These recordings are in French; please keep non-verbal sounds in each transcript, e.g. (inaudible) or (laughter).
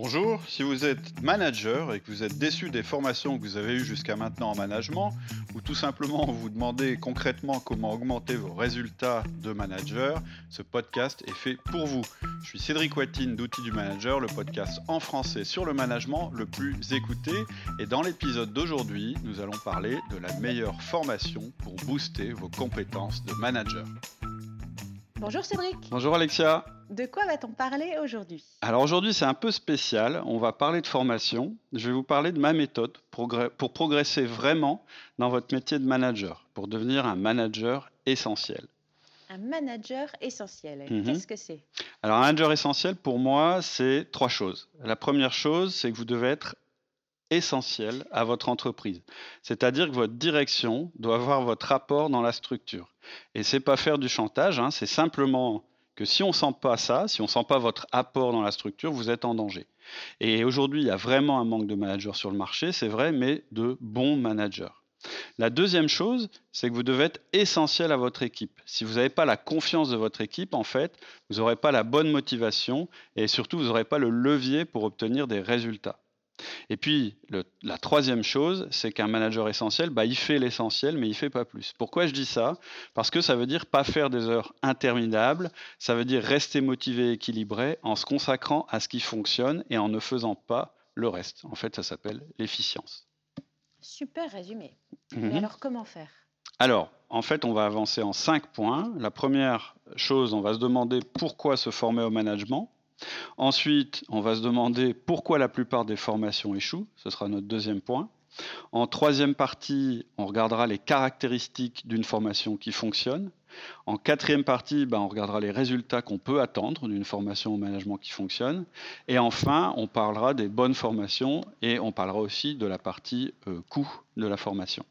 Bonjour, si vous êtes manager et que vous êtes déçu des formations que vous avez eues jusqu'à maintenant en management, ou tout simplement vous demandez concrètement comment augmenter vos résultats de manager, ce podcast est fait pour vous. Je suis Cédric Watine d'Outils du Manager, le podcast en français sur le management le plus écouté. Et dans l'épisode d'aujourd'hui, nous allons parler de la meilleure formation pour booster vos compétences de manager. Bonjour Cédric. Bonjour Alexia. De quoi va-t-on parler aujourd'hui? Alors aujourd'hui c'est un peu spécial, on va parler de formation. Je vais vous parler de ma méthode pour progresser vraiment dans votre métier de manager, pour devenir un manager essentiel. Un manager essentiel, mhm. qu'est-ce que c'est? Alors un manager essentiel pour moi c'est trois choses. La première chose c'est que vous devez être essentiel à votre entreprise. C'est-à-dire que votre direction doit avoir votre apport dans la structure. Et c'est pas faire du chantage, hein, c'est simplement que si on sent pas ça, si on sent pas votre apport dans la structure, vous êtes en danger. Et aujourd'hui, il y a vraiment un manque de managers sur le marché, c'est vrai, mais de bons managers. La deuxième chose, c'est que vous devez être essentiel à votre équipe. Si vous n'avez pas la confiance de votre équipe, en fait, vous n'aurez pas la bonne motivation et surtout, vous n'aurez pas le levier pour obtenir des résultats. Et puis, la troisième chose, c'est qu'un manager essentiel, bah, il fait l'essentiel, mais il fait pas plus. Pourquoi je dis ça? Parce que ça veut dire pas faire des heures interminables, ça veut dire rester motivé et équilibré en se consacrant à ce qui fonctionne et en ne faisant pas le reste. En fait, ça s'appelle l'efficience. Super résumé. Mais mhm. alors, comment faire? Alors, en fait, on va avancer en cinq points. La première chose, on va se demander pourquoi se former au management. Ensuite, on va se demander pourquoi la plupart des formations échouent. Ce sera notre deuxième point. En troisième partie, on regardera les caractéristiques d'une formation qui fonctionne. En quatrième partie, ben, on regardera les résultats qu'on peut attendre d'une formation au management qui fonctionne. Et enfin, on parlera des bonnes formations et on parlera aussi de la partie euh, coût de la formation.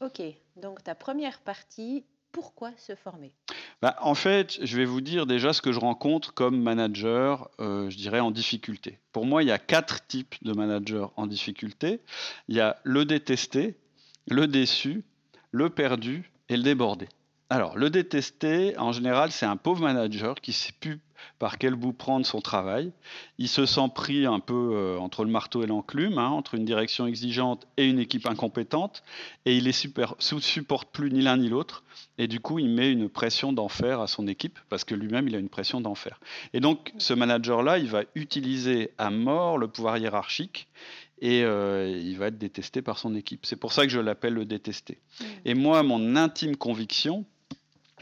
Ok, donc ta première partie, pourquoi se former? Bah, En fait, je vais vous dire déjà ce que je rencontre comme manager, euh, je dirais, en difficulté. Pour moi, il y a quatre types de managers en difficulté. Il y a le détesté, le déçu, le perdu et le débordé. Alors, le détesté, en général, c'est un pauvre manager qui ne sait plus par quel bout prendre son travail. Il se sent pris un peu euh, entre le marteau et l'enclume, hein, entre une direction exigeante et une équipe incompétente, et il ne supporte plus ni l'un ni l'autre. Et du coup, il met une pression d'enfer à son équipe, parce que lui-même, il a une pression d'enfer. Et donc, ce manager-là, il va utiliser à mort le pouvoir hiérarchique, et euh, il va être détesté par son équipe. C'est pour ça que je l'appelle le détesté. Mmh. Et moi, mon intime conviction,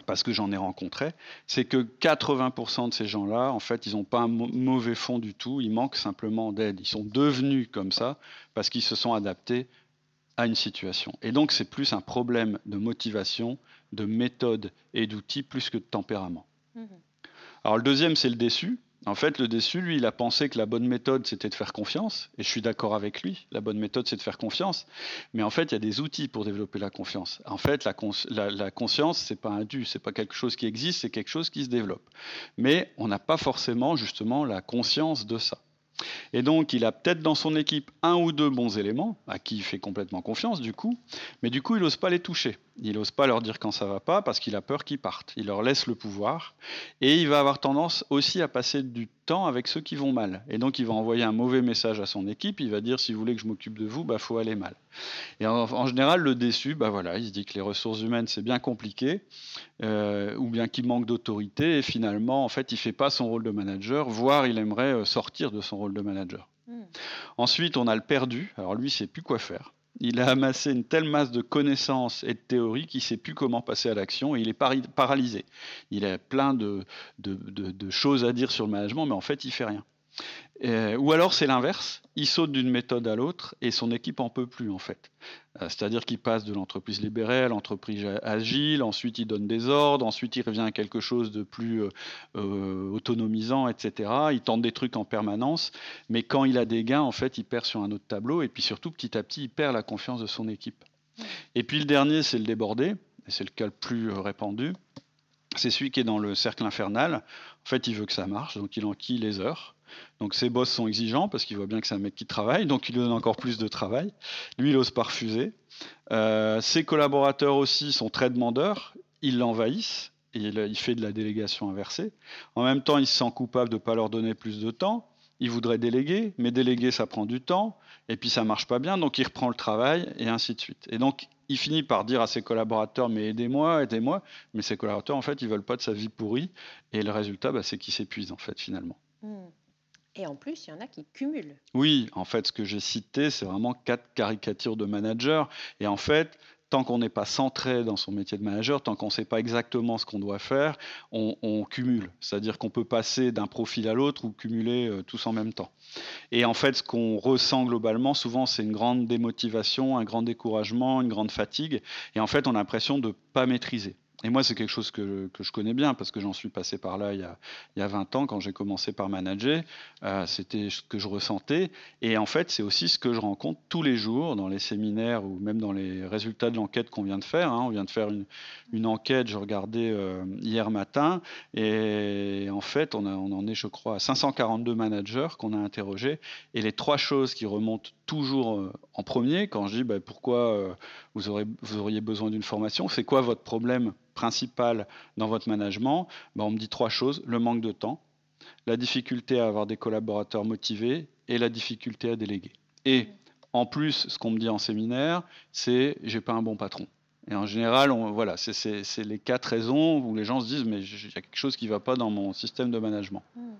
parce que j'en ai rencontré, c'est que 80% de ces gens-là, en fait, ils n'ont pas un mauvais fond du tout, ils manquent simplement d'aide. Ils sont devenus comme ça parce qu'ils se sont adaptés à une situation. Et donc, c'est plus un problème de motivation, de méthode et d'outils plus que de tempérament. Mmh Alors, le deuxième, c'est le déçu. En fait, le déçu, lui, il a pensé que la bonne méthode, c'était de faire confiance. Et je suis d'accord avec lui. La bonne méthode, c'est de faire confiance. Mais en fait, il y a des outils pour développer la confiance. En fait, la, la, la conscience, c'est pas un dû, c'est pas quelque chose qui existe, c'est quelque chose qui se développe. Mais on n'a pas forcément, justement, la conscience de ça. Et donc, il a peut-être dans son équipe un ou deux bons éléments, à qui il fait complètement confiance du coup, mais du coup, il n'ose pas les toucher. Il n'ose pas leur dire quand ça va pas parce qu'il a peur qu'ils partent. Il leur laisse le pouvoir et il va avoir tendance aussi à passer du temps avec ceux qui vont mal. Et donc, il va envoyer un mauvais message à son équipe. Il va dire si vous voulez que je m'occupe de vous, bah faut aller mal. Et en, général, le déçu, bah voilà, il se dit que les ressources humaines c'est bien compliqué, euh, ou bien qu'il manque d'autorité. Et finalement, en fait, il fait pas son rôle de manager, voire il aimerait euh, sortir de son rôle de manager. Hmm. Ensuite, on a le perdu. Alors lui, il sait plus quoi faire. Il a amassé une telle masse de connaissances et de théories qu'il ne sait plus comment passer à l'action et il est paralysé. Il a plein de, choses à dire sur le management, mais en fait, il fait rien. Euh, ou alors c'est l'inverse, il saute d'une méthode à l'autre et son équipe en peut plus en fait. Euh, c'est-à-dire qu'il passe de l'entreprise libérée à l'entreprise agile, ensuite il donne des ordres, ensuite il revient à quelque chose de plus euh, autonomisant, etc. Il tente des trucs en permanence, mais quand il a des gains, en fait, il perd sur un autre tableau et puis surtout petit à petit, il perd la confiance de son équipe. Et puis le dernier, c'est le débordé, et c'est le cas le plus répandu. C'est celui qui est dans le cercle infernal. En fait, il veut que ça marche, donc il enquille les heures. Donc ses boss sont exigeants parce qu'il voit bien que c'est un mec qui travaille, donc il lui donne encore plus de travail. Lui, il n'ose pas refuser. Euh, ses collaborateurs aussi sont très demandeurs, ils l'envahissent, et il, fait de la délégation inversée. En même temps, il se sent coupable de ne pas leur donner plus de temps. il voudrait déléguer, mais déléguer, ça prend du temps, et puis ça marche pas bien, donc il reprend le travail, et ainsi de suite. Et donc, il finit par dire à ses collaborateurs, mais aidez-moi, aidez-moi, mais ses collaborateurs, en fait, ils veulent pas de sa vie pourrie, et le résultat, bah, c'est qu'il s'épuise, en fait, finalement. Hmm. Et en plus, il y en a qui cumulent. Oui, en fait, ce que j'ai cité, c'est vraiment quatre caricatures de managers, et en fait, tant qu'on n'est pas centré dans son métier de manager, tant qu'on ne sait pas exactement ce qu'on doit faire, on, cumule. C'est-à-dire qu'on peut passer d'un profil à l'autre ou cumuler euh, tous en même temps. Et en fait, ce qu'on ressent globalement, souvent, c'est une grande démotivation, un grand découragement, une grande fatigue. Et en fait, on a l'impression de ne pas maîtriser. Et moi, c'est quelque chose que, je connais bien parce que j'en suis passé par là il y a, il y a 20 ans quand j'ai commencé par manager. Euh, c'était ce que je ressentais. Et en fait, c'est aussi ce que je rencontre tous les jours dans les séminaires ou même dans les résultats de l'enquête qu'on vient de faire. Hein. On vient de faire une, une enquête, je regardais euh, hier matin. Et en fait, on, a, on en est, je crois, à 542 managers qu'on a interrogés. Et les trois choses qui remontent toujours euh, en premier quand je dis bah, pourquoi vous auriez besoin d'une formation, c'est quoi votre problème? Principal dans votre management, ben, on me dit trois choses. Le manque de temps, la difficulté à avoir des collaborateurs motivés et la difficulté à déléguer. Et en plus, ce qu'on me dit en séminaire, c'est j'ai pas un bon patron. Et en général, on, voilà, c'est les quatre raisons où les gens se disent mais il y a quelque chose qui ne va pas dans mon système de management. Hmm.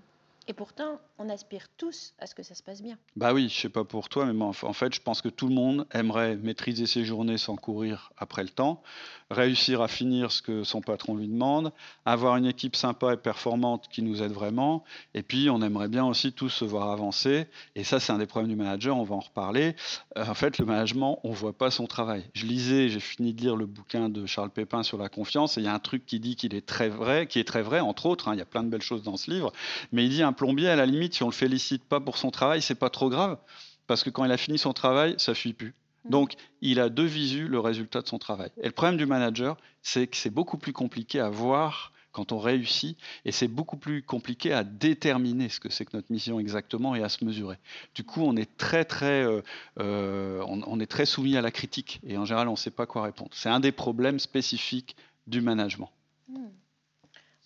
Et pourtant, on aspire tous à ce que ça se passe bien. Bah oui, je sais pas pour toi, mais en fait, je pense que tout le monde aimerait maîtriser ses journées sans courir après le temps, réussir à finir ce que son patron lui demande, avoir une équipe sympa et performante qui nous aide vraiment, et puis on aimerait bien aussi tous se voir avancer. Et ça, c'est un des problèmes du manager, on va en reparler. Euh, en fait, le management, on voit pas son travail. Je lisais, j'ai fini de lire le bouquin de Charles Pépin sur la confiance, et il y a un truc qui dit qu'il est très vrai, qui est très vrai, entre autres. Hein, il y a plein de belles choses dans ce livre, mais il dit un plombier, à la limite, si on le félicite pas pour son travail, c'est pas trop grave, parce que quand il a fini son travail, ça fuit plus. Mm. Donc, il a de visu le résultat de son travail. Et le problème du manager, c'est que c'est beaucoup plus compliqué à voir quand on réussit, et c'est beaucoup plus compliqué à déterminer ce que c'est que notre mission exactement et à se mesurer. Du coup, on est très très, euh, euh, on, est très soumis à la critique, et en général, on ne sait pas quoi répondre. C'est un des problèmes spécifiques du management. Mm.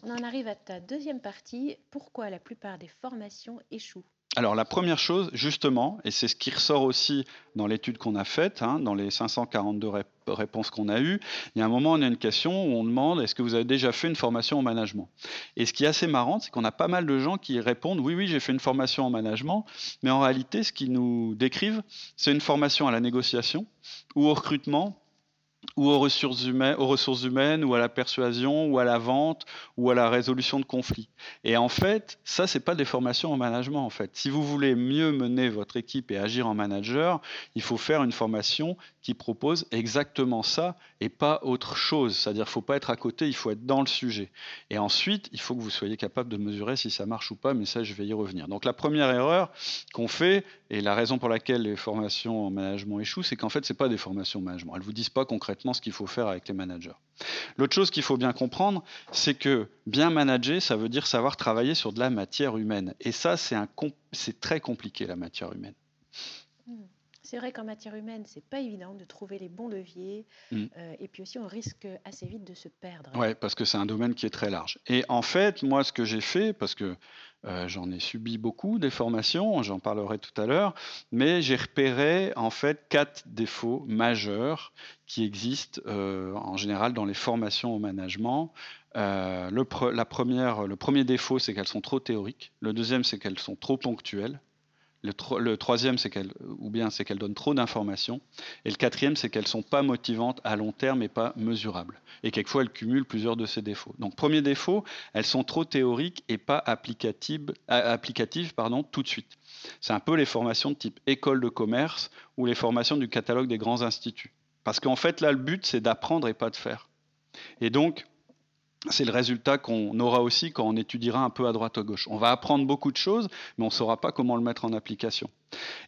On en arrive à ta deuxième partie. Pourquoi la plupart des formations échouent alors la première chose, justement, et c'est ce qui ressort aussi dans l'étude qu'on a faite, hein, dans les 542 réponses qu'on a eues, il y a un moment, on a une question où on demande est-ce que vous avez déjà fait une formation en management? Et ce qui est assez marrant, c'est qu'on a pas mal de gens qui répondent oui, oui, j'ai fait une formation en management, mais en réalité, ce qu'ils nous décrivent, c'est une formation à la négociation ou au recrutement ou aux ressources, humaines, aux ressources humaines, ou à la persuasion, ou à la vente, ou à la résolution de conflits. Et en fait, ça, c'est pas des formations en management. En fait, si vous voulez mieux mener votre équipe et agir en manager, il faut faire une formation qui propose exactement ça et pas autre chose. C'est-à-dire, faut pas être à côté, il faut être dans le sujet. Et ensuite, il faut que vous soyez capable de mesurer si ça marche ou pas. Mais ça, je vais y revenir. Donc, la première erreur qu'on fait, et la raison pour laquelle les formations en management échouent, c'est qu'en fait, c'est pas des formations en management. Elles vous disent pas concrètement ce qu'il faut faire avec les managers. L'autre chose qu'il faut bien comprendre, c'est que bien manager, ça veut dire savoir travailler sur de la matière humaine. Et ça, c'est très compliqué, la matière humaine. Hmm. C'est vrai qu'en matière humaine, c'est pas évident de trouver les bons leviers. Hmm. Euh, et puis aussi, on risque assez vite de se perdre. Oui, parce que c'est un domaine qui est très large. Et en fait, moi, ce que j'ai fait, parce que euh, j'en ai subi beaucoup des formations, j'en parlerai tout à l'heure, mais j'ai repéré en fait quatre défauts majeurs qui existent euh, en général dans les formations au management. Euh, le, la première, le premier défaut, c'est qu'elles sont trop théoriques. Le deuxième, c'est qu'elles sont trop ponctuelles. Le, troisième, c'est qu'elles, ou bien c'est trop d'informations. Et le quatrième, c'est qu'elles ne sont pas motivantes à long terme et pas mesurables. Et quelquefois, elles cumulent plusieurs de ces défauts. Donc, premier défaut, elles sont trop théoriques et pas applicatives, applicatives pardon, tout de suite. C'est un peu les formations de type école de commerce ou les formations du catalogue des grands instituts. Parce qu'en fait, là, le but, c'est d'apprendre et pas de faire. Et donc, c'est le résultat qu'on aura aussi quand on étudiera un peu à droite à gauche. On va apprendre beaucoup de choses, mais on ne saura pas comment le mettre en application.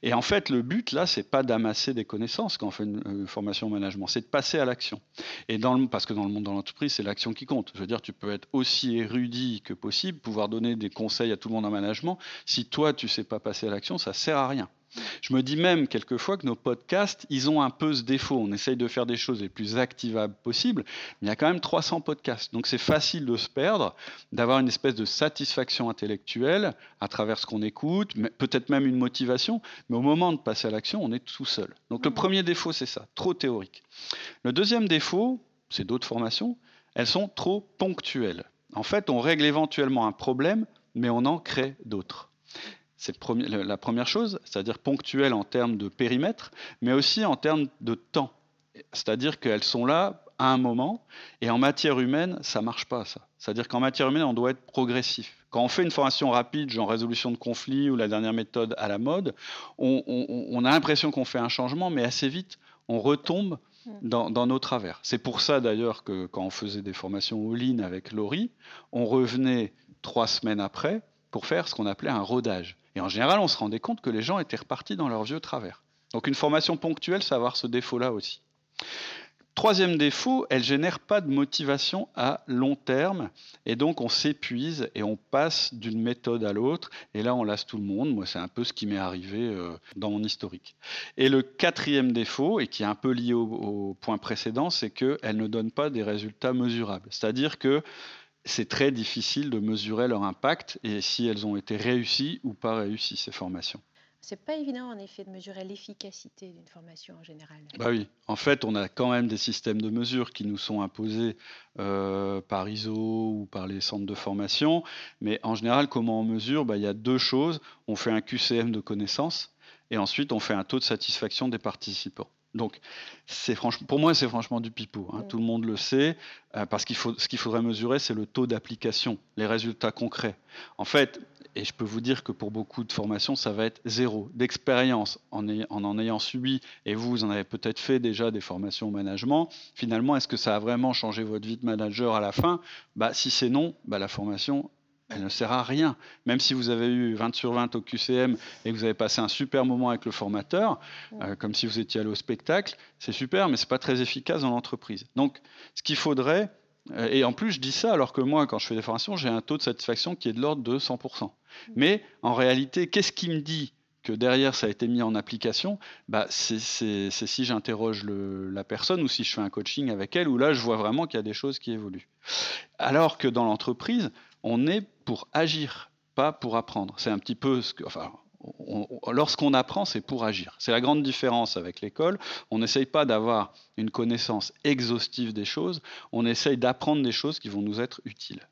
Et en fait, le but là, c'est pas d'amasser des connaissances quand on fait une, formation au management, c'est de passer à l'action. Et parce que dans le monde de l'entreprise, c'est l'action qui compte. Je veux dire, tu peux être aussi érudit que possible, pouvoir donner des conseils à tout le monde en management. Si toi, tu sais pas passer à l'action, ça sert à rien. Je me dis même quelquefois que nos podcasts, ils ont un peu ce défaut. On essaye de faire des choses les plus activables possibles, mais il y a quand même 300 podcasts. Donc c'est facile de se perdre, d'avoir une espèce de satisfaction intellectuelle à travers ce qu'on écoute, peut-être même une motivation, mais au moment de passer à l'action, on est tout seul. Donc le premier défaut, c'est ça, trop théorique. Le deuxième défaut, c'est d'autres formations, elles sont trop ponctuelles. En fait, on règle éventuellement un problème, mais on en crée d'autres. C'est la première chose, c'est-à-dire ponctuelle en termes de périmètre, mais aussi en termes de temps. C'est-à-dire qu'elles sont là à un moment, et en matière humaine, ça marche pas, ça. C'est-à-dire qu'en matière humaine, on doit être progressif. Quand on fait une formation rapide, genre résolution de conflit ou la dernière méthode à la mode, on a l'impression qu'on fait un changement, mais assez vite, on retombe dans, nos travers. C'est pour ça d'ailleurs que quand on faisait des formations au ligne avec Laurie, on revenait trois semaines après pour faire ce qu'on appelait un rodage. Et en général, on se rendait compte que les gens étaient repartis dans leurs vieux travers. Donc une formation ponctuelle, ça va avoir ce défaut-là aussi. Troisième défaut, elle génère pas de motivation à long terme et donc on s'épuise et on passe d'une méthode à l'autre et là on lasse tout le monde. Moi c'est un peu ce qui m'est arrivé euh, dans mon historique. Et le quatrième défaut et qui est un peu lié au, point précédent, c'est qu'elle ne donne pas des résultats mesurables. C'est-à-dire que c'est très difficile de mesurer leur impact et si elles ont été réussies ou pas réussies ces formations. C'est pas évident en effet de mesurer l'efficacité d'une formation en général. Bah oui, en fait, on a quand même des systèmes de mesure qui nous sont imposés euh, par ISO ou par les centres de formation, mais en général, comment on mesure? Bah, Il y a deux choses. On fait un QCM de connaissances et ensuite on fait un taux de satisfaction des participants. Donc, pour moi, c'est franchement du pipeau. Hein. Mm. Tout le monde le sait, euh, parce qu'il faut, ce qu'il faudrait mesurer, c'est le taux d'application, les résultats concrets. En fait, et je peux vous dire que pour beaucoup de formations, ça va être zéro. D'expérience, en, en, ayant subi, et vous, vous en avez peut-être fait déjà des formations au management, finalement, est-ce que ça a vraiment changé votre vie de manager à la fin? Bah, Si c'est non, bah, la formation, elle ne sert à rien. Même si vous avez eu 20 sur 20 au QCM et que vous avez passé un super moment avec le formateur, euh, comme si vous étiez allé au spectacle, c'est super, mais ce n'est pas très efficace dans l'entreprise. Donc, ce qu'il faudrait, euh, et en plus, je dis ça alors que moi, quand je fais des formations, j'ai un taux de satisfaction qui est de l'ordre de 100%. Mmh. Mais en réalité, qu'est-ce qui me dit que derrière ça a été mis en application, bah, c'est si j'interroge la personne ou si je fais un coaching avec elle, où là je vois vraiment qu'il y a des choses qui évoluent. Alors que dans l'entreprise, on est pour agir, pas pour apprendre. C'est un petit peu ce que, enfin, lorsqu'on apprend, c'est pour agir. C'est la grande différence avec l'école. On n'essaye pas d'avoir une connaissance exhaustive des choses, on essaye d'apprendre des choses qui vont nous être utiles.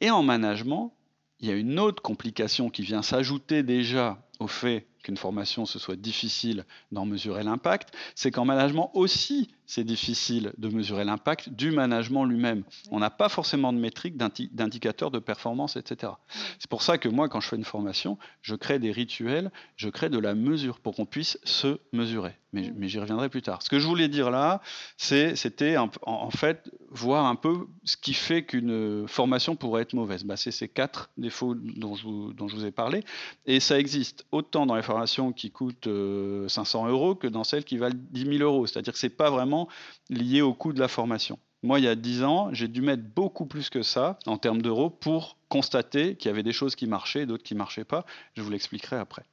Et en management, il y a une autre complication qui vient s'ajouter déjà au fait qu'une formation ce soit difficile d'en mesurer l'impact, c'est qu'en management aussi, c'est difficile de mesurer l'impact du management lui-même. On n'a pas forcément de métriques, d'indicateurs de performance, etc. C'est pour ça que moi, quand je fais une formation, je crée des rituels, je crée de la mesure pour qu'on puisse se mesurer. Mais, j'y reviendrai plus tard. Ce que je voulais dire là, c'était en, fait voir un peu ce qui fait qu'une formation pourrait être mauvaise. Bah, c'est ces quatre défauts dont je, vous ai parlé. Et ça existe autant dans les formations qui coûtent 500 euh, euros que dans celles qui valent 10 000 euros. C'est-à-dire que ce n'est pas vraiment lié au coût de la formation. Moi, il y a 10 ans, j'ai dû mettre beaucoup plus que ça en termes d'euros pour constater qu'il y avait des choses qui marchaient et d'autres qui ne marchaient pas. Je vous l'expliquerai après.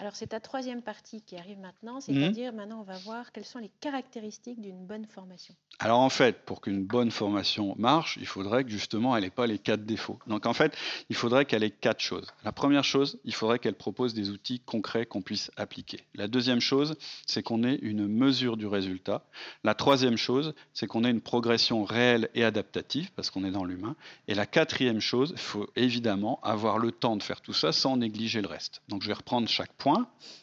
Alors c'est ta troisième partie qui arrive maintenant, c'est-à-dire mhm. maintenant on va voir quelles sont les caractéristiques d'une bonne formation. Alors en fait, pour qu'une bonne formation marche, il faudrait que justement elle n'ait pas les quatre défauts. Donc en fait, il faudrait qu'elle ait quatre choses. La première chose, il faudrait qu'elle propose des outils concrets qu'on puisse appliquer. La deuxième chose, c'est qu'on ait une mesure du résultat. La troisième chose, c'est qu'on ait une progression réelle et adaptative, parce qu'on est dans l'humain. Et la quatrième chose, il faut évidemment avoir le temps de faire tout ça sans négliger le reste. Donc je vais reprendre chaque point.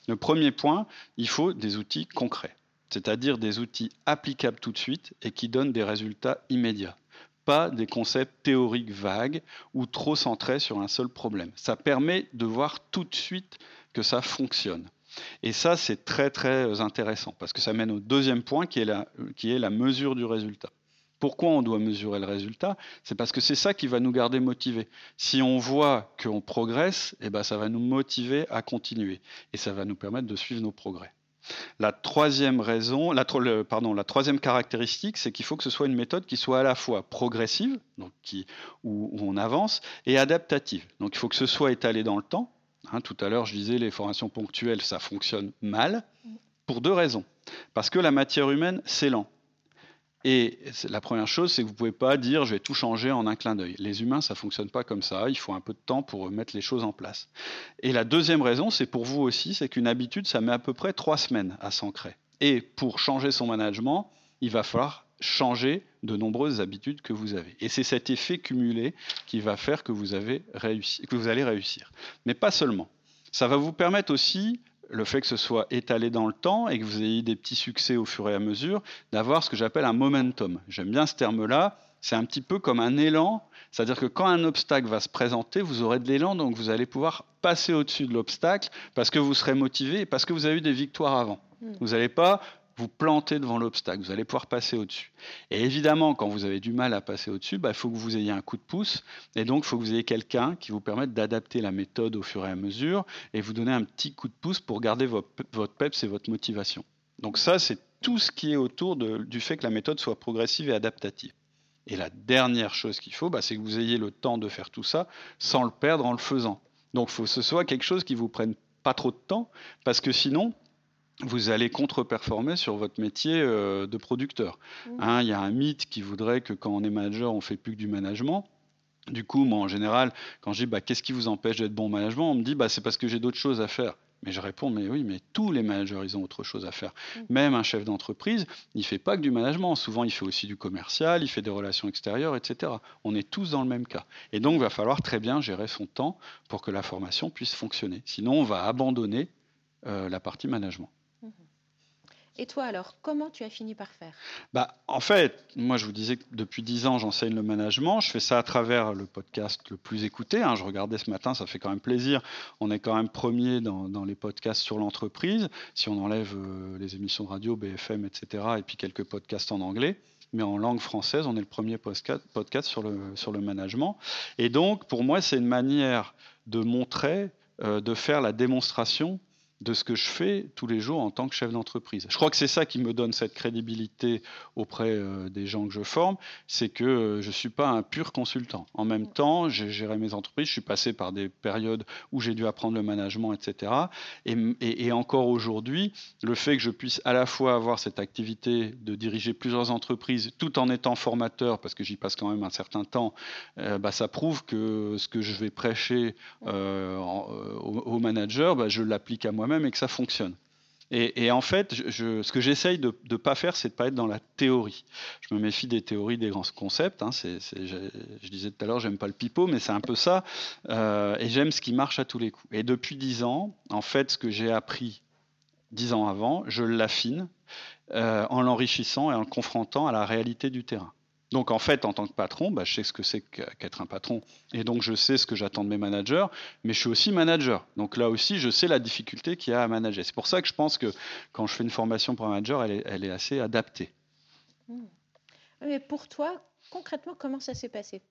Le premier point, il faut des outils concrets, c'est-à-dire des outils applicables tout de suite et qui donnent des résultats immédiats pas des concepts théoriques vagues ou trop centrés sur un seul problème. Ça permet de voir tout de suite que ça fonctionne. Et ça, c'est très très intéressant parce que ça mène au deuxième point la, qui est la mesure du résultat. Pourquoi on doit mesurer le résultat C'est parce que c'est ça qui va nous garder motivés. Si on voit qu'on progresse, eh ben ça va nous motiver à continuer et ça va nous permettre de suivre nos progrès. La troisième raison, la, pardon, la troisième caractéristique, c'est qu'il faut que ce soit une méthode qui soit à la fois progressive, donc qui, où, on avance, et adaptative. Donc il faut que ce soit étalé dans le temps, Hein, tout à l'heure, je disais les formations ponctuelles, ça fonctionne mal pour deux raisons. Parce que la matière humaine, c'est lent. Et la première chose, c'est que vous ne pouvez pas dire je vais tout changer en un clin d'œil. Les humains, ça ne fonctionne pas comme ça. Il faut un peu de temps pour mettre les choses en place. Et la deuxième raison, c'est pour vous aussi, c'est qu'une habitude, ça met à peu près trois semaines à s'ancrer. Et pour changer son management, il va falloir changer de nombreuses habitudes que vous avez. Et c'est cet effet cumulé qui va faire que vous, avez réussi, que vous allez réussir. Mais pas seulement. Ça va vous permettre aussi le fait que ce soit étalé dans le temps et que vous ayez des petits succès au fur et à mesure, d'avoir ce que j'appelle un momentum. J'aime bien ce terme-là. C'est un petit peu comme un élan, c'est-à-dire que quand un obstacle va se présenter, vous aurez de l'élan, donc vous allez pouvoir passer au-dessus de l'obstacle parce que vous serez motivé et parce que vous avez eu des victoires avant. Hmm. Vous n'allez pas vous plantez devant l'obstacle, vous allez pouvoir passer au-dessus. Et évidemment, quand vous avez du mal à passer au-dessus, bah, il faut que vous ayez un coup de pouce, et donc il faut que vous ayez quelqu'un qui vous permette d'adapter la méthode au fur et à mesure, et vous donner un petit coup de pouce pour garder votre, peps et votre motivation. Donc ça, c'est tout ce qui est autour du fait que la méthode soit progressive et adaptative. Et la dernière chose qu'il faut, bah, c'est que vous ayez le temps de faire tout ça sans le perdre en le faisant. Donc il faut que ce soit quelque chose qui vous prenne pas trop de temps, parce que sinon, vous allez contre-performer sur votre métier euh, de producteur. Mmh. Hein, il y a un mythe qui voudrait que quand on est manager, on fait plus que du management. Du coup, moi, en général, quand je dis bah, qu'est-ce qui vous empêche d'être bon management, on me dit bah, c'est parce que j'ai d'autres choses à faire. Mais je réponds, mais oui, mais tous les managers, ils ont autre chose à faire. Mmh. Même un chef d'entreprise, il ne fait pas que du management. Souvent, il fait aussi du commercial, il fait des relations extérieures, etc. On est tous dans le même cas. Et donc, il va falloir très bien gérer son temps pour que la formation puisse fonctionner. Sinon, on va abandonner euh, la partie management. Et toi alors, comment tu as fini par faire? Bah, En fait, moi je vous disais que depuis 10 ans j'enseigne le management. Je fais ça à travers le podcast le plus écouté. Hein. Je regardais ce matin, ça fait quand même plaisir. On est quand même premier dans, les podcasts sur l'entreprise. Si on enlève euh, les émissions de radio, BFM, etc. et puis quelques podcasts en anglais mais en langue française, on est le premier podcast sur le, sur le management. Et donc, pour moi, c'est une manière de montrer, euh, de faire la démonstration de ce que je fais tous les jours en tant que chef d'entreprise. Je crois que c'est ça qui me donne cette crédibilité auprès euh, des gens que je forme, c'est que euh, je ne suis pas un pur consultant. En même temps, j'ai géré mes entreprises, je suis passé par des périodes où j'ai dû apprendre le management, etc. Et, encore aujourd'hui, le fait que je puisse à la fois avoir cette activité de diriger plusieurs entreprises tout en étant formateur, parce que j'y passe quand même un certain temps, euh, bah, ça prouve que ce que je vais prêcher aux, managers, bah, je l'applique à moi même et que ça fonctionne. Et, en fait, ce que j'essaye de ne pas faire, c'est de pas être dans la théorie. Je me méfie des théories, des grands concepts. Hein. je, je, disais tout à l'heure, j'aime pas le pipeau, mais c'est un peu ça. Euh, et j'aime ce qui marche à tous les coups. Et depuis dix ans, en fait, ce que j'ai appris dix ans avant, je l'affine euh, en l'enrichissant et en le confrontant à la réalité du terrain. Donc en fait, en tant que patron, bah, je sais ce que c'est qu'être un patron. Et donc je sais ce que j'attends de mes managers, mais je suis aussi manager. Donc là aussi, je sais la difficulté qu'il y a à manager. C'est pour ça que je pense que quand je fais une formation pour un manager, elle est, assez adaptée. Hmm. Mais pour toi, concrètement, comment ça s'est passé?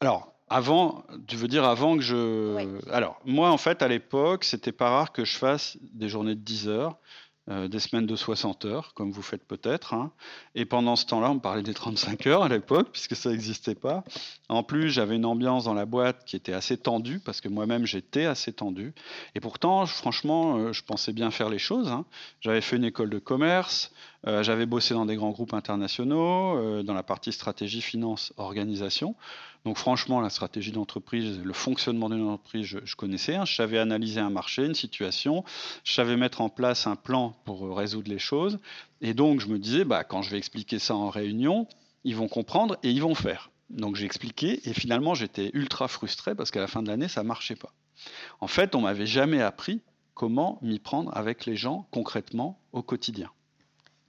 Alors, avant, tu veux dire avant que je... Alors, moi, en fait, à l'époque, c'était pas rare que je fasse des journées de 10 heures. Euh, des semaines de 60 heures, comme vous faites peut-être. Hein. Et pendant ce temps-là, on parlait des 35 heures à l'époque, puisque ça n'existait pas. En plus, j'avais une ambiance dans la boîte qui était assez tendue, parce que moi-même, j'étais assez tendu. Et pourtant, franchement, euh, je pensais bien faire les choses. Hein. J'avais fait une école de commerce, euh, j'avais bossé dans des grands groupes internationaux, dans la partie stratégie, finance, organisation. Donc franchement, la stratégie d'entreprise, le fonctionnement d'une entreprise, je, connaissais. Hein. Je savais analyser un marché, une situation. Je savais mettre en place un plan pour euh, résoudre les choses. Et donc, je me disais, bah, quand je vais expliquer ça en réunion, ils vont comprendre et ils vont faire. Donc j'ai expliqué et finalement j'étais ultra frustré parce qu'à la fin de l'année ça marchait pas. En fait, on m'avait jamais appris comment m'y prendre avec les gens concrètement au quotidien.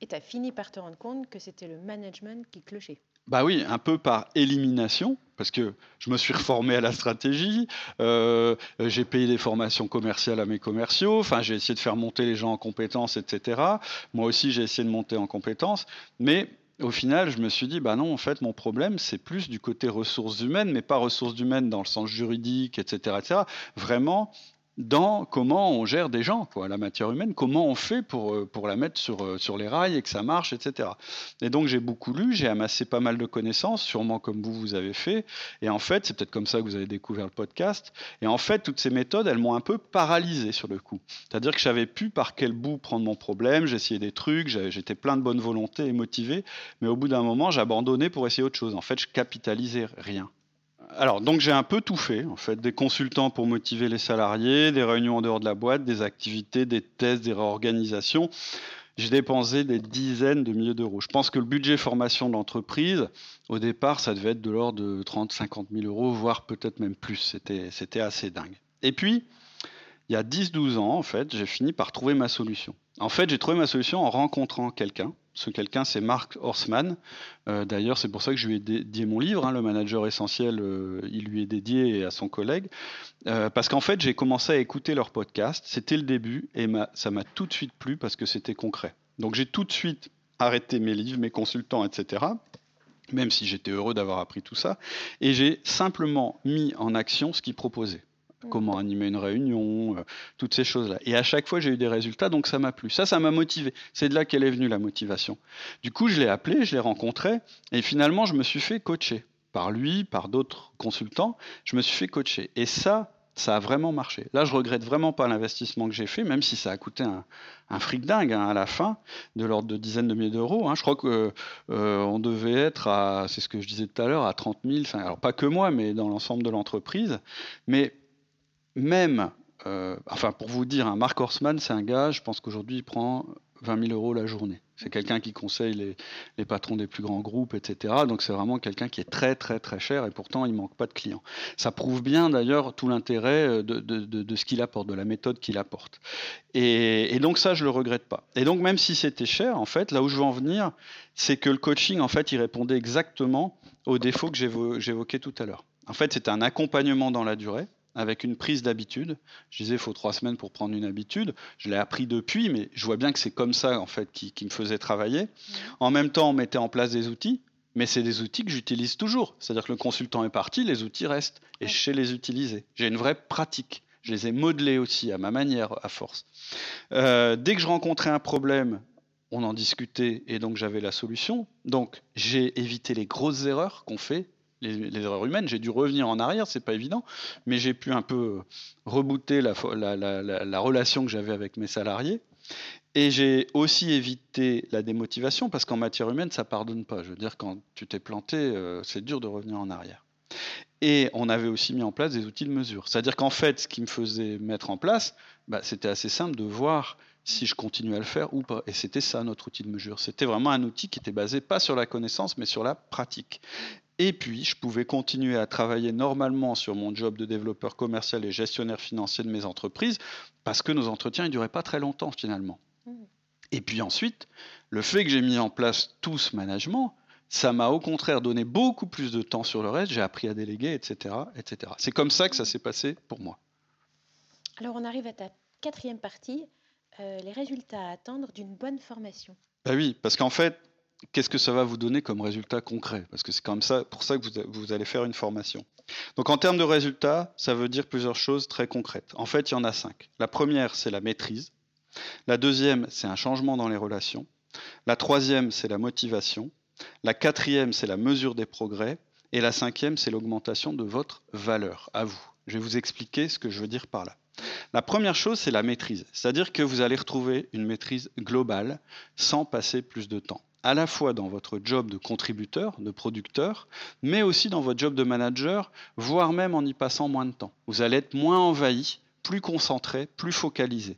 Et tu as fini par te rendre compte que c'était le management qui clochait. Bah oui, un peu par élimination, parce que je me suis reformé à la stratégie, euh, j'ai payé des formations commerciales à mes commerciaux, enfin j'ai essayé de faire monter les gens en compétences, etc. Moi aussi j'ai essayé de monter en compétences, mais au final je me suis dit, bah non, en fait mon problème c'est plus du côté ressources humaines, mais pas ressources humaines dans le sens juridique, etc. etc. Vraiment dans comment on gère des gens, la matière humaine, comment on fait pour, euh, pour la mettre sur, euh, sur les rails et que ça marche, etc. Et donc j'ai beaucoup lu, j'ai amassé pas mal de connaissances, sûrement comme vous, vous avez fait. Et en fait, c'est peut-être comme ça que vous avez découvert le podcast. Et en fait, toutes ces méthodes, elles m'ont un peu paralysé sur le coup. C'est-à-dire que je savais plus par quel bout prendre mon problème, j'essayais des trucs, j'étais plein de bonne volonté et motivé, mais au bout d'un moment, j'abandonnais pour essayer autre chose. En fait, je capitalisais rien alors, donc j'ai un peu tout fait, en fait, des consultants pour motiver les salariés, des réunions en dehors de la boîte, des activités, des tests, des réorganisations. J'ai dépensé des dizaines de milliers d'euros. Je pense que le budget formation de l'entreprise, au départ, ça devait être de l'ordre de 30, 50 000 euros, voire peut-être même plus. C'était, c'était assez dingue. Et puis, il y a 10-12 ans, en fait, j'ai fini par trouver ma solution. En fait, j'ai trouvé ma solution en rencontrant quelqu'un ce quelqu'un, c'est Mark Horstman. Euh, d'ailleurs, c'est pour ça que je lui ai dédié mon livre, hein, Le manager essentiel, euh, il lui est dédié à son collègue. Euh, parce qu'en fait, j'ai commencé à écouter leur podcast. C'était le début et ça m'a tout de suite plu parce que c'était concret. Donc j'ai tout de suite arrêté mes livres, mes consultants, etc même si j'étais heureux d'avoir appris tout ça, et j'ai simplement mis en action ce qu'ils proposaient comment animer une réunion, euh, toutes ces choses-là. Et à chaque fois, j'ai eu des résultats, donc ça m'a plu. Ça, ça m'a motivé. C'est de là qu'elle est venue, la motivation. Du coup, je l'ai appelé, je l'ai rencontré, et finalement, je me suis fait coacher. Par lui, par d'autres consultants, je me suis fait coacher. Et ça, ça a vraiment marché. Là, je regrette vraiment pas l'investissement que j'ai fait, même si ça a coûté un, fric dingue hein, à la fin, de l'ordre de dizaines de milliers d'euros. Hein. Je crois qu'on euh, devait être à, c'est ce que je disais tout à l'heure, à 30 000. alors pas que moi, mais dans l'ensemble de l'entreprise. Mais même, euh, enfin pour vous dire, un Mark Horstman, c'est un gars, je pense qu'aujourd'hui il prend 20 000 euros la journée. C'est quelqu'un qui conseille les, patrons des plus grands groupes, etc. Donc c'est vraiment quelqu'un qui est très très très cher et pourtant il manque pas de clients. Ça prouve bien d'ailleurs tout l'intérêt euh, de, ce qu'il apporte, de la méthode qu'il apporte. Et, et, donc ça je le regrette pas. Et donc même si c'était cher, en fait, là où je veux en venir, c'est que le coaching en fait il répondait exactement aux défauts que j'évoquais tout à l'heure. En fait c'était un accompagnement dans la durée avec une prise d'habitude. Je disais, il faut trois semaines pour prendre une habitude. Je l'ai appris depuis, mais je vois bien que c'est comme ça, en fait, qui, me faisait travailler. En même temps, on mettait en place des outils, mais c'est des outils que j'utilise toujours. C'est-à-dire que le consultant est parti, les outils restent, et je sais les utiliser. J'ai une vraie pratique. Je les ai modelés aussi, à ma manière, à force. Euh, dès que je rencontrais un problème, on en discutait, et donc j'avais la solution. Donc, j'ai évité les grosses erreurs qu'on fait les, erreurs humaines. J'ai dû revenir en arrière, c'est pas évident, mais j'ai pu un peu rebooter la, la, relation que j'avais avec mes salariés. Et j'ai aussi évité la démotivation parce qu'en matière humaine, ça pardonne pas. Je veux dire, quand tu t'es planté, euh, c'est dur de revenir en arrière. Et on avait aussi mis en place des outils de mesure. C'est-à-dire qu'en fait, ce qui me faisait mettre en place, bah, c'était assez simple de voir si je continuais à le faire ou pas. Et c'était ça notre outil de mesure. C'était vraiment un outil qui était basé pas sur la connaissance, mais sur la pratique. Et puis, je pouvais continuer à travailler normalement sur mon job de développeur commercial et gestionnaire financier de mes entreprises, parce que nos entretiens ne duraient pas très longtemps finalement. Mmh. Et puis ensuite, le fait que j'ai mis en place tout ce management, ça m'a au contraire donné beaucoup plus de temps sur le reste, j'ai appris à déléguer, etc. etc. C'est comme ça que ça s'est passé pour moi. Alors on arrive à ta quatrième partie, euh, les résultats à attendre d'une bonne formation. Bah oui, parce qu'en fait, qu'est-ce que ça va vous donner comme résultat concret? Parce que c'est quand même ça, pour ça que vous, allez faire une formation. Donc en termes de résultats, ça veut dire plusieurs choses très concrètes. En fait, il y en a cinq. La première, c'est la maîtrise. La deuxième, c'est un changement dans les relations. La troisième, c'est la motivation. La quatrième, c'est la mesure des progrès. Et la cinquième, c'est l'augmentation de votre valeur à vous. Je vais vous expliquer ce que je veux dire par là. La première chose, c'est la maîtrise. C'est-à-dire que vous allez retrouver une maîtrise globale sans passer plus de temps à la fois dans votre job de contributeur, de producteur, mais aussi dans votre job de manager, voire même en y passant moins de temps. Vous allez être moins envahi, plus concentré, plus focalisé.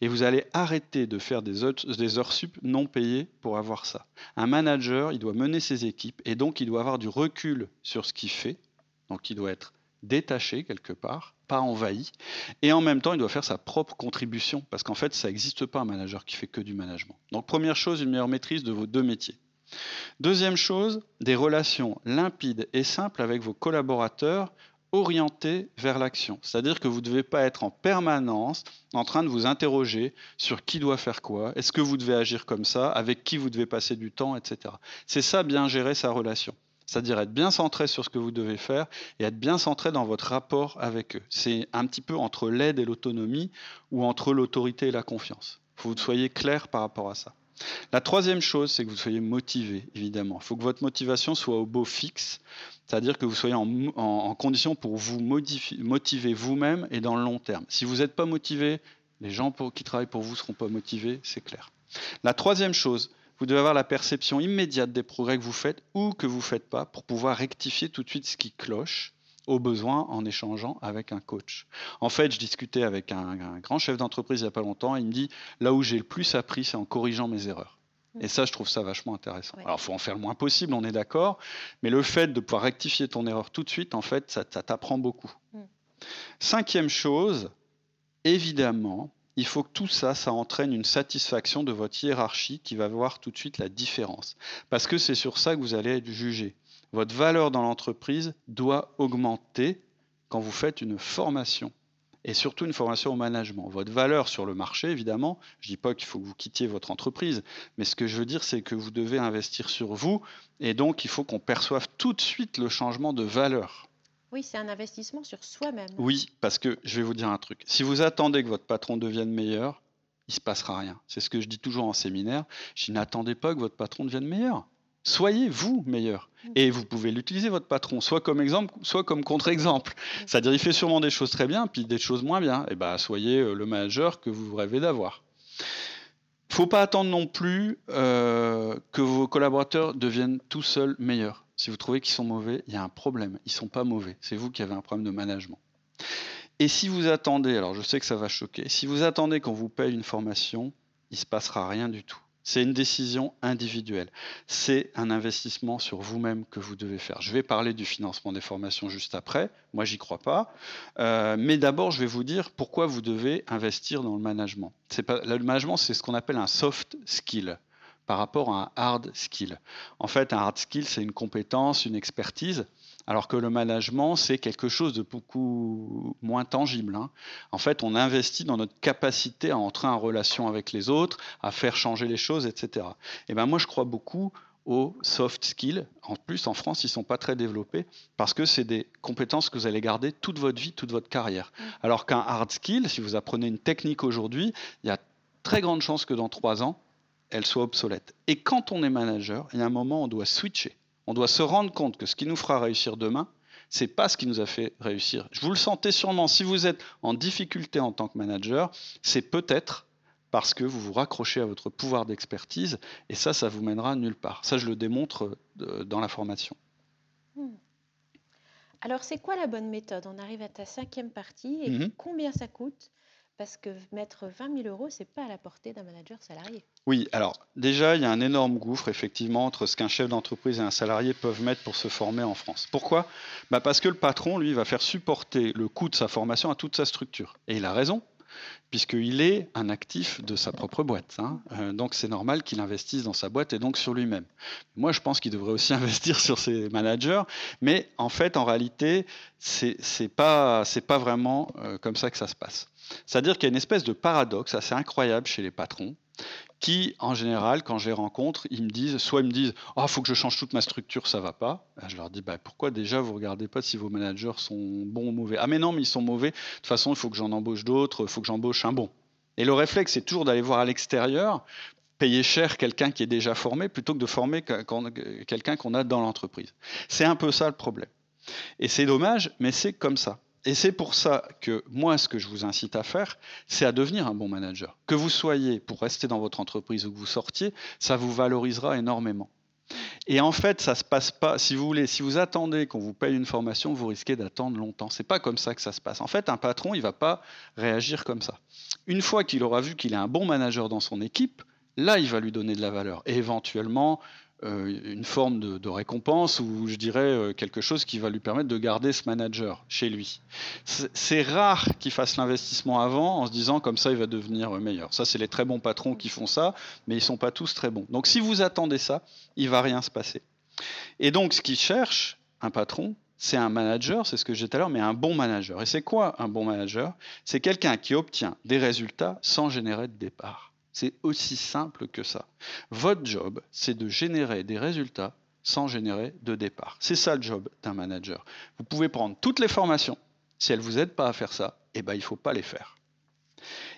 Et vous allez arrêter de faire des heures, des sup non payées pour avoir ça. Un manager, il doit mener ses équipes et donc il doit avoir du recul sur ce qu'il fait. Donc il doit être détaché quelque part, pas envahi, et en même temps il doit faire sa propre contribution, parce qu'en fait ça n'existe pas un manager qui fait que du management. Donc première chose, une meilleure maîtrise de vos deux métiers. Deuxième chose, des relations limpides et simples avec vos collaborateurs orientées vers l'action. C'est-à-dire que vous ne devez pas être en permanence en train de vous interroger sur qui doit faire quoi, est-ce que vous devez agir comme ça, avec qui vous devez passer du temps, etc. C'est ça, bien gérer sa relation. C'est-à-dire être bien centré sur ce que vous devez faire et être bien centré dans votre rapport avec eux. C'est un petit peu entre l'aide et l'autonomie ou entre l'autorité et la confiance. Il faut que vous soyez clair par rapport à ça. La troisième chose, c'est que vous soyez motivé, évidemment. Il faut que votre motivation soit au beau fixe, c'est-à-dire que vous soyez en, condition pour vous motiver vous-même et dans le long terme. Si vous n'êtes pas motivé, les gens qui travaillent pour vous ne seront pas motivés, c'est clair. La troisième chose, vous devez avoir la perception immédiate des progrès que vous faites ou que vous ne faites pas pour pouvoir rectifier tout de suite ce qui cloche au besoin en échangeant avec un coach. En fait, je discutais avec un, grand chef d'entreprise il n'y a pas longtemps et il me dit là où j'ai le plus appris, c'est en corrigeant mes erreurs. Mm. Et ça, je trouve ça vachement intéressant. Alors, il faut en faire le moins possible, on est d'accord, mais le fait de pouvoir rectifier ton erreur tout de suite, en fait, ça, ça t'apprend beaucoup. Mm. Cinquième chose, évidemment, il faut que tout ça, ça entraîne une satisfaction de votre hiérarchie qui va voir tout de suite la différence. Parce que c'est sur ça que vous allez être jugé. Votre valeur dans l'entreprise doit augmenter quand vous faites une formation et surtout une formation au management. Votre valeur sur le marché, évidemment, je ne dis pas qu'il faut que vous quittiez votre entreprise, mais ce que je veux dire, c'est que vous devez investir sur vous, et donc il faut qu'on perçoive tout de suite le changement de valeur. Oui, c'est un investissement sur soi-même. Oui, parce que je vais vous dire un truc. Si vous attendez que votre patron devienne meilleur, il ne se passera rien. C'est ce que je dis toujours en séminaire. Je n'attendez pas que votre patron devienne meilleur. Soyez vous meilleur. Mm. Et vous pouvez l'utiliser, votre patron, soit comme exemple, soit comme contre-exemple. Mm. C'est-à-dire, il fait sûrement des choses très bien, puis des choses moins bien. Et eh ben, soyez euh, le manager que vous rêvez d'avoir. Il ne faut pas attendre non plus euh, que vos collaborateurs deviennent tout seuls meilleurs. Si vous trouvez qu'ils sont mauvais, il y a un problème. Ils ne sont pas mauvais. C'est vous qui avez un problème de management. Et si vous attendez, alors je sais que ça va choquer, si vous attendez qu'on vous paye une formation, il ne se passera rien du tout. C'est une décision individuelle. C'est un investissement sur vous-même que vous devez faire. Je vais parler du financement des formations juste après. Moi, j'y crois pas. Euh, mais d'abord, je vais vous dire pourquoi vous devez investir dans le management. Le management, c'est ce qu'on appelle un soft skill par rapport à un hard skill. En fait, un hard skill, c'est une compétence, une expertise alors que le management, c'est quelque chose de beaucoup moins tangible. Hein. En fait, on investit dans notre capacité à entrer en relation avec les autres, à faire changer les choses, etc. Et ben moi, je crois beaucoup aux soft skills. En plus, en France, ils ne sont pas très développés parce que c'est des compétences que vous allez garder toute votre vie, toute votre carrière. Mmh. Alors qu'un hard skill, si vous apprenez une technique aujourd'hui, il y a très grande chance que dans trois ans, elle soit obsolète. Et quand on est manager, il y a un moment où on doit switcher on doit se rendre compte que ce qui nous fera réussir demain, c'est pas ce qui nous a fait réussir. Je vous le sentez sûrement, si vous êtes en difficulté en tant que manager, c'est peut-être parce que vous vous raccrochez à votre pouvoir d'expertise et ça, ça vous mènera nulle part. Ça, je le démontre euh, dans la formation. Hmm. Alors, c'est quoi la bonne méthode? On arrive à ta cinquième partie et mhm. combien ça coûte? Parce que mettre 20 000 euros, ce n'est pas à la portée d'un manager salarié. Oui, alors déjà, il y a un énorme gouffre, effectivement, entre ce qu'un chef d'entreprise et un salarié peuvent mettre pour se former en France. Pourquoi? Bah Parce que le patron, lui, va faire supporter le coût de sa formation à toute sa structure. Et il a raison, puisqu'il est un actif de sa propre boîte. Hein. Euh, donc c'est normal qu'il investisse dans sa boîte et donc sur lui-même. Moi, je pense qu'il devrait aussi (laughs) investir sur ses managers, mais en fait, en réalité, c'est pas, pas vraiment euh, comme ça que ça se passe. C'est-à-dire qu'il y a une espèce de paradoxe assez incroyable chez les patrons qui, en général, quand je les rencontre, ils me disent, soit ils me disent, oh, faut que je change toute ma structure, ça va pas. Je leur dis, bah, pourquoi déjà vous regardez pas si vos managers sont bons ou mauvais Ah mais non, mais ils sont mauvais. De toute façon, il faut que j'en embauche d'autres, il faut que j'embauche un bon. Et le réflexe, c'est toujours d'aller voir à l'extérieur, payer cher quelqu'un qui est déjà formé, plutôt que de former quelqu'un qu'on a dans l'entreprise. C'est un peu ça le problème. Et c'est dommage, mais c'est comme ça. Et c'est pour ça que moi, ce que je vous incite à faire, c'est à devenir un bon manager. Que vous soyez pour rester dans votre entreprise ou que vous sortiez, ça vous valorisera énormément. Et en fait, ça se passe pas. Si vous voulez, si vous attendez qu'on vous paye une formation, vous risquez d'attendre longtemps. C'est pas comme ça que ça se passe. En fait, un patron, il va pas réagir comme ça. Une fois qu'il aura vu qu'il est un bon manager dans son équipe, là, il va lui donner de la valeur. Et éventuellement, une forme de, récompense ou je dirais euh, quelque chose qui va lui permettre de garder ce manager chez lui. C'est rare qu'il fasse l'investissement avant en se disant comme ça il va devenir meilleur. Ça c'est les très bons patrons qui font ça, mais ils sont pas tous très bons. Donc si vous attendez ça, il va rien se passer. Et donc ce qu'il cherche, un patron, c'est un manager, c'est ce que j'ai dit tout à l'heure, mais un bon manager. Et c'est quoi un bon manager? C'est quelqu'un qui obtient des résultats sans générer de départ. C'est aussi simple que ça. Votre job, c'est de générer des résultats sans générer de départ. C'est ça le job d'un manager. Vous pouvez prendre toutes les formations. Si elles ne vous aident pas à faire ça, eh ben, il ne faut pas les faire.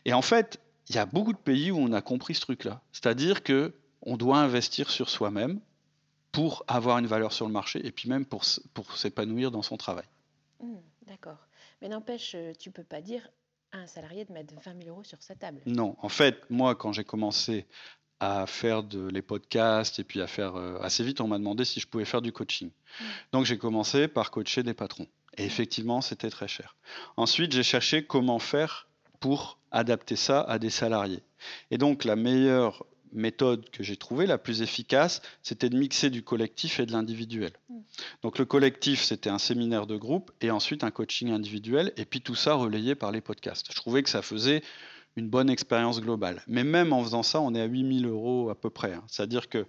Et en fait, il y a beaucoup de pays où on a compris ce truc-là. C'est-à-dire qu'on doit investir sur soi-même pour avoir une valeur sur le marché et puis même pour, pour s'épanouir dans son travail. Mmh, d'accord. Mais n'empêche, euh, tu peux pas dire à un salarié de mettre 20 000 euros sur sa table. Non, en fait, moi, quand j'ai commencé à faire de, les podcasts et puis à faire euh, assez vite, on m'a demandé si je pouvais faire du coaching. Mmh. Donc j'ai commencé par coacher des patrons. Et effectivement, c'était très cher. Ensuite, j'ai cherché comment faire pour adapter ça à des salariés. Et donc la meilleure méthode que j'ai trouvée, la plus efficace, c'était de mixer du collectif et de l'individuel. Mm. Donc le collectif, c'était un séminaire de groupe et ensuite un coaching individuel, et puis tout ça relayé par les podcasts. Je trouvais que ça faisait une bonne expérience globale. Mais même en faisant ça, on est à 8000 euros à peu près. Hein. C'est-à-dire que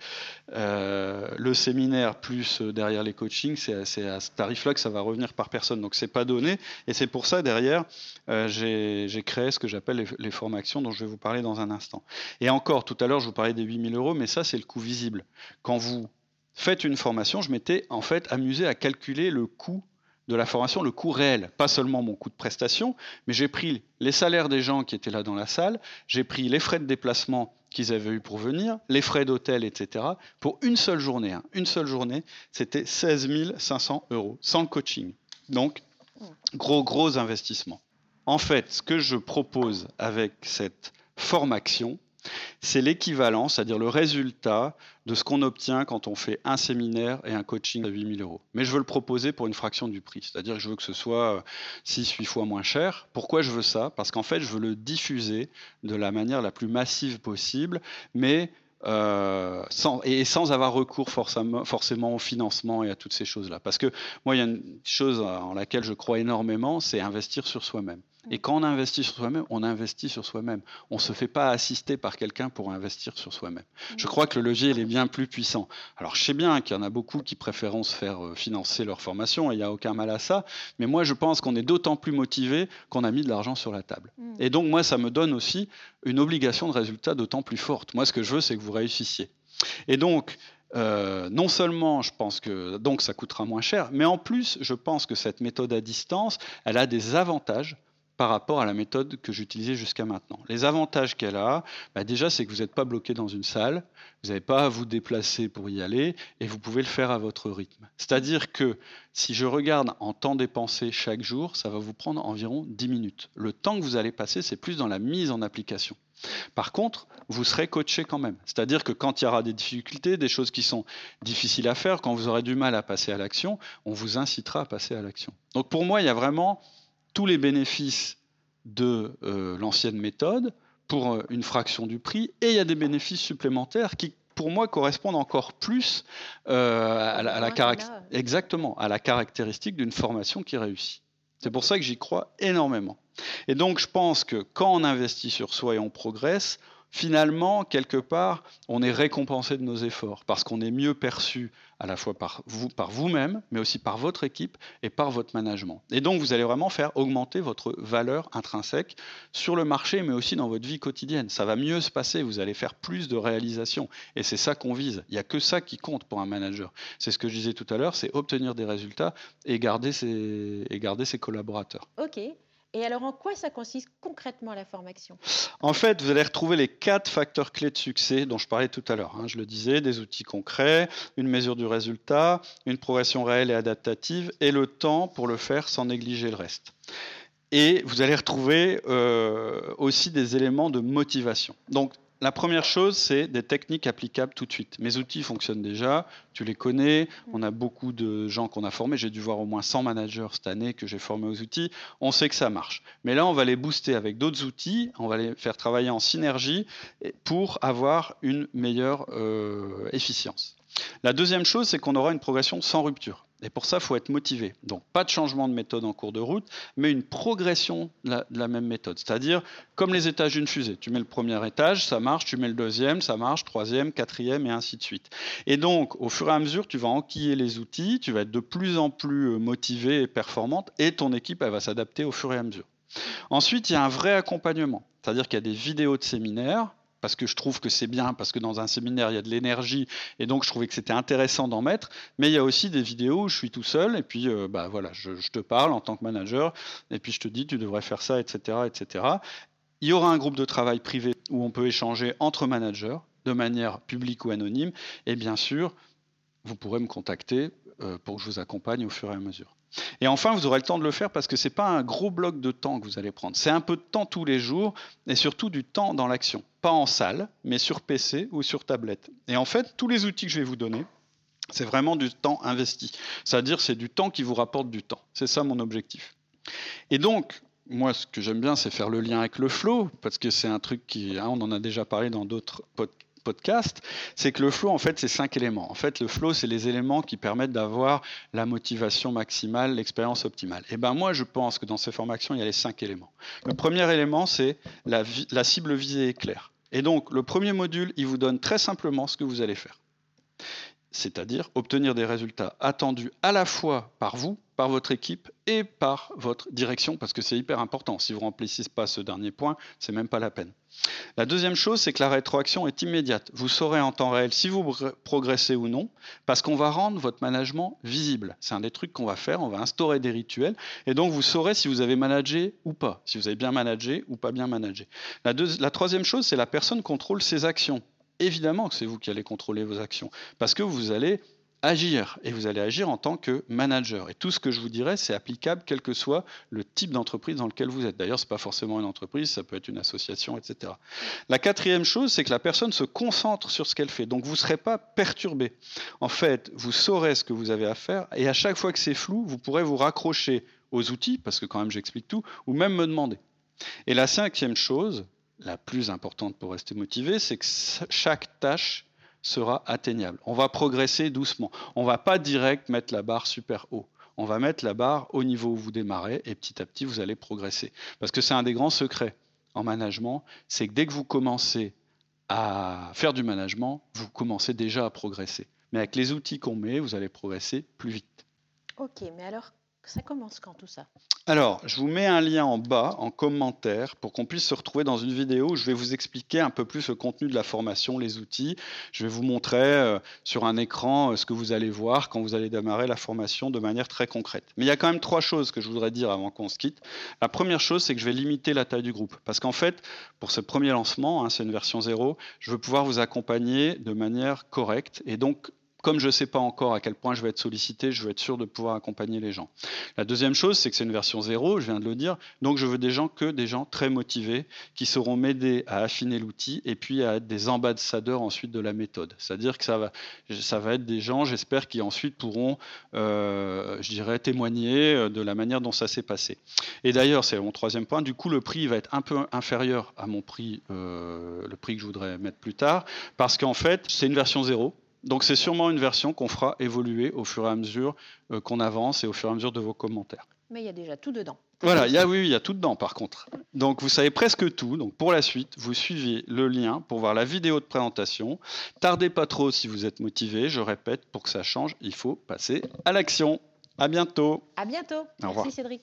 euh, le séminaire plus euh, derrière les coachings, c'est à ce tarif-là que ça va revenir par personne. Donc c'est pas donné. Et c'est pour ça, derrière, euh, j'ai créé ce que j'appelle les, formations dont je vais vous parler dans un instant. Et encore, tout à l'heure, je vous parlais des 8000 euros, mais ça, c'est le coût visible. Quand vous faites une formation, je m'étais en fait amusé à calculer le coût de la formation le coût réel, pas seulement mon coût de prestation, mais j'ai pris les salaires des gens qui étaient là dans la salle, j'ai pris les frais de déplacement qu'ils avaient eu pour venir, les frais d'hôtel, etc. Pour une seule journée. Hein. Une seule journée, c'était 16 500 euros, sans le coaching. Donc, gros, gros investissement. En fait, ce que je propose avec cette formation, c'est l'équivalent, c'est-à-dire le résultat de ce qu'on obtient quand on fait un séminaire et un coaching à 8000 euros. Mais je veux le proposer pour une fraction du prix, c'est-à-dire que je veux que ce soit 6-8 fois moins cher. Pourquoi je veux ça? Parce qu'en fait, je veux le diffuser de la manière la plus massive possible, mais euh, sans, et sans avoir recours forcément, forcément, au financement et à toutes ces choses-là. Parce que moi, il y a une chose en laquelle je crois énormément, c'est investir sur soi-même. Et quand on investit sur soi-même, on investit sur soi-même. On ne se fait pas assister par quelqu'un pour investir sur soi-même. Je crois que le levier, il est bien plus puissant. Alors, je sais bien qu'il y en a beaucoup qui préféreront se faire euh, financer leur formation, et il n'y a aucun mal à ça, mais moi, je pense qu'on est d'autant plus motivé qu'on a mis de l'argent sur la table. Mm. Et donc, moi, ça me donne aussi une obligation de résultat d'autant plus forte. Moi, ce que je veux, c'est que vous réussissiez. Et donc, euh, non seulement je pense que donc ça coûtera moins cher, mais en plus je pense que cette méthode à distance, elle a des avantages par rapport à la méthode que j'utilisais jusqu'à maintenant. Les avantages qu'elle a, bah, déjà, c'est que vous n'êtes pas bloqué dans une salle, vous n'avez pas à vous déplacer pour y aller, et vous pouvez le faire à votre rythme. C'est-à-dire que si je regarde en temps dépensé chaque jour, ça va vous prendre environ 10 minutes. Le temps que vous allez passer, c'est plus dans la mise en application. Par contre, vous serez coaché quand même. C'est-à-dire que quand il y aura des difficultés, des choses qui sont difficiles à faire, quand vous aurez du mal à passer à l'action, on vous incitera à passer à l'action. Donc pour moi, il y a vraiment tous les bénéfices de euh, l'ancienne méthode pour euh, une fraction du prix, et il y a des bénéfices supplémentaires qui, pour moi, correspondent encore plus euh, à, la, exactement, à la caractéristique d'une formation qui réussit. C'est pour ça que j'y crois énormément. Et donc, je pense que quand on investit sur soi et on progresse, finalement, quelque part, on est récompensé de nos efforts parce qu'on est mieux perçu à la fois par vous, par vous-même, mais aussi par votre équipe et par votre management. Et donc, vous allez vraiment faire augmenter votre valeur intrinsèque sur le marché, mais aussi dans votre vie quotidienne. Ça va mieux se passer, vous allez faire plus de réalisations. Et c'est ça qu'on vise. Il n'y a que ça qui compte pour un manager. C'est ce que je disais tout à l'heure, c'est obtenir des résultats et garder ses, et garder ses collaborateurs. OK. Et alors, en quoi ça consiste concrètement la formation? En fait, vous allez retrouver les quatre facteurs clés de succès dont je parlais tout à l'heure. Hein. Je le disais, des outils concrets, une mesure du résultat, une progression réelle et adaptative, et le temps pour le faire sans négliger le reste. Et vous allez retrouver euh, aussi des éléments de motivation. Donc, la première chose, c'est des techniques applicables tout de suite. Mes outils fonctionnent déjà, tu les connais, on a beaucoup de gens qu'on a formés, j'ai dû voir au moins 100 managers cette année que j'ai formés aux outils, on sait que ça marche. Mais là, on va les booster avec d'autres outils, on va les faire travailler en synergie pour avoir une meilleure euh, efficience. La deuxième chose, c'est qu'on aura une progression sans rupture. Et pour ça, il faut être motivé. Donc, pas de changement de méthode en cours de route, mais une progression de la, même méthode. C'est-à-dire, comme les étages d'une fusée. Tu mets le premier étage, ça marche, tu mets le deuxième, ça marche, troisième, quatrième, et ainsi de suite. Et donc, au fur et à mesure, tu vas enquiller les outils, tu vas être de plus en plus euh, motivé et performante, et ton équipe, elle va s'adapter au fur et à mesure. Ensuite, il y a un vrai accompagnement. C'est-à-dire qu'il y a des vidéos de séminaires parce que je trouve que c'est bien, parce que dans un séminaire, il y a de l'énergie, et donc je trouvais que c'était intéressant d'en mettre. Mais il y a aussi des vidéos où je suis tout seul, et puis euh, bah, voilà, je, te parle en tant que manager, et puis je te dis, tu devrais faire ça, etc. etc. Il y aura un groupe de travail privé où on peut échanger entre managers, de manière publique ou anonyme, et bien sûr, vous pourrez me contacter euh, pour que je vous accompagne au fur et à mesure. Et enfin, vous aurez le temps de le faire parce que ce n'est pas un gros bloc de temps que vous allez prendre. C'est un peu de temps tous les jours et surtout du temps dans l'action. Pas en salle, mais sur PC ou sur tablette. Et en fait, tous les outils que je vais vous donner, c'est vraiment du temps investi. C'est-à-dire, c'est du temps qui vous rapporte du temps. C'est ça mon objectif. Et donc, moi, ce que j'aime bien, c'est faire le lien avec le flow, parce que c'est un truc qui, hein, on en a déjà parlé dans d'autres podcasts podcast, c'est que le flow, en fait, c'est cinq éléments. En fait, le flow, c'est les éléments qui permettent d'avoir la motivation maximale, l'expérience optimale. Et ben moi, je pense que dans ces formations, il y a les cinq éléments. Le premier élément, c'est la, la cible visée est claire. Et donc, le premier module, il vous donne très simplement ce que vous allez faire c'est-à-dire obtenir des résultats attendus à la fois par vous, par votre équipe et par votre direction, parce que c'est hyper important. Si vous ne remplissez pas ce dernier point, c'est même pas la peine. La deuxième chose, c'est que la rétroaction est immédiate. Vous saurez en temps réel si vous progressez ou non, parce qu'on va rendre votre management visible. C'est un des trucs qu'on va faire, on va instaurer des rituels, et donc vous saurez si vous avez managé ou pas, si vous avez bien managé ou pas bien managé. La, la troisième chose, c'est la personne contrôle ses actions évidemment que c'est vous qui allez contrôler vos actions, parce que vous allez agir, et vous allez agir en tant que manager. Et tout ce que je vous dirai, c'est applicable quel que soit le type d'entreprise dans lequel vous êtes. D'ailleurs, ce n'est pas forcément une entreprise, ça peut être une association, etc. La quatrième chose, c'est que la personne se concentre sur ce qu'elle fait. Donc, vous ne serez pas perturbé. En fait, vous saurez ce que vous avez à faire, et à chaque fois que c'est flou, vous pourrez vous raccrocher aux outils, parce que quand même j'explique tout, ou même me demander. Et la cinquième chose, la plus importante pour rester motivé, c'est que chaque tâche sera atteignable. On va progresser doucement. On va pas direct mettre la barre super haut. On va mettre la barre au niveau où vous démarrez et petit à petit, vous allez progresser. Parce que c'est un des grands secrets en management, c'est que dès que vous commencez à faire du management, vous commencez déjà à progresser. Mais avec les outils qu'on met, vous allez progresser plus vite. Ok, mais alors ça commence quand tout ça? Alors, je vous mets un lien en bas, en commentaire, pour qu'on puisse se retrouver dans une vidéo où je vais vous expliquer un peu plus le contenu de la formation, les outils. Je vais vous montrer euh, sur un écran euh, ce que vous allez voir quand vous allez démarrer la formation de manière très concrète. Mais il y a quand même trois choses que je voudrais dire avant qu'on se quitte. La première chose, c'est que je vais limiter la taille du groupe. Parce qu'en fait, pour ce premier lancement, hein, c'est une version zéro, je veux pouvoir vous accompagner de manière correcte. Et donc, comme je ne sais pas encore à quel point je vais être sollicité, je veux être sûr de pouvoir accompagner les gens. La deuxième chose, c'est que c'est une version zéro, je viens de le dire, donc je veux des gens que des gens très motivés qui sauront m'aider à affiner l'outil et puis à être des ambassadeurs ensuite de la méthode. C'est-à-dire que ça va, ça va être des gens, j'espère, qui ensuite pourront, euh, je dirais, témoigner euh, de la manière dont ça s'est passé. Et d'ailleurs, c'est mon troisième point, du coup, le prix va être un peu inférieur à mon prix, euh, le prix que je voudrais mettre plus tard, parce qu'en fait, c'est une version zéro. Donc c'est sûrement une version qu'on fera évoluer au fur et à mesure euh, qu'on avance et au fur et à mesure de vos commentaires. Mais il y a déjà tout dedans. Voilà, il y a, oui, il y a tout dedans par contre. Donc vous savez presque tout. Donc pour la suite, vous suivez le lien pour voir la vidéo de présentation. Tardez pas trop si vous êtes motivé. Je répète, pour que ça change, il faut passer à l'action. À bientôt. À bientôt. Merci Cédric.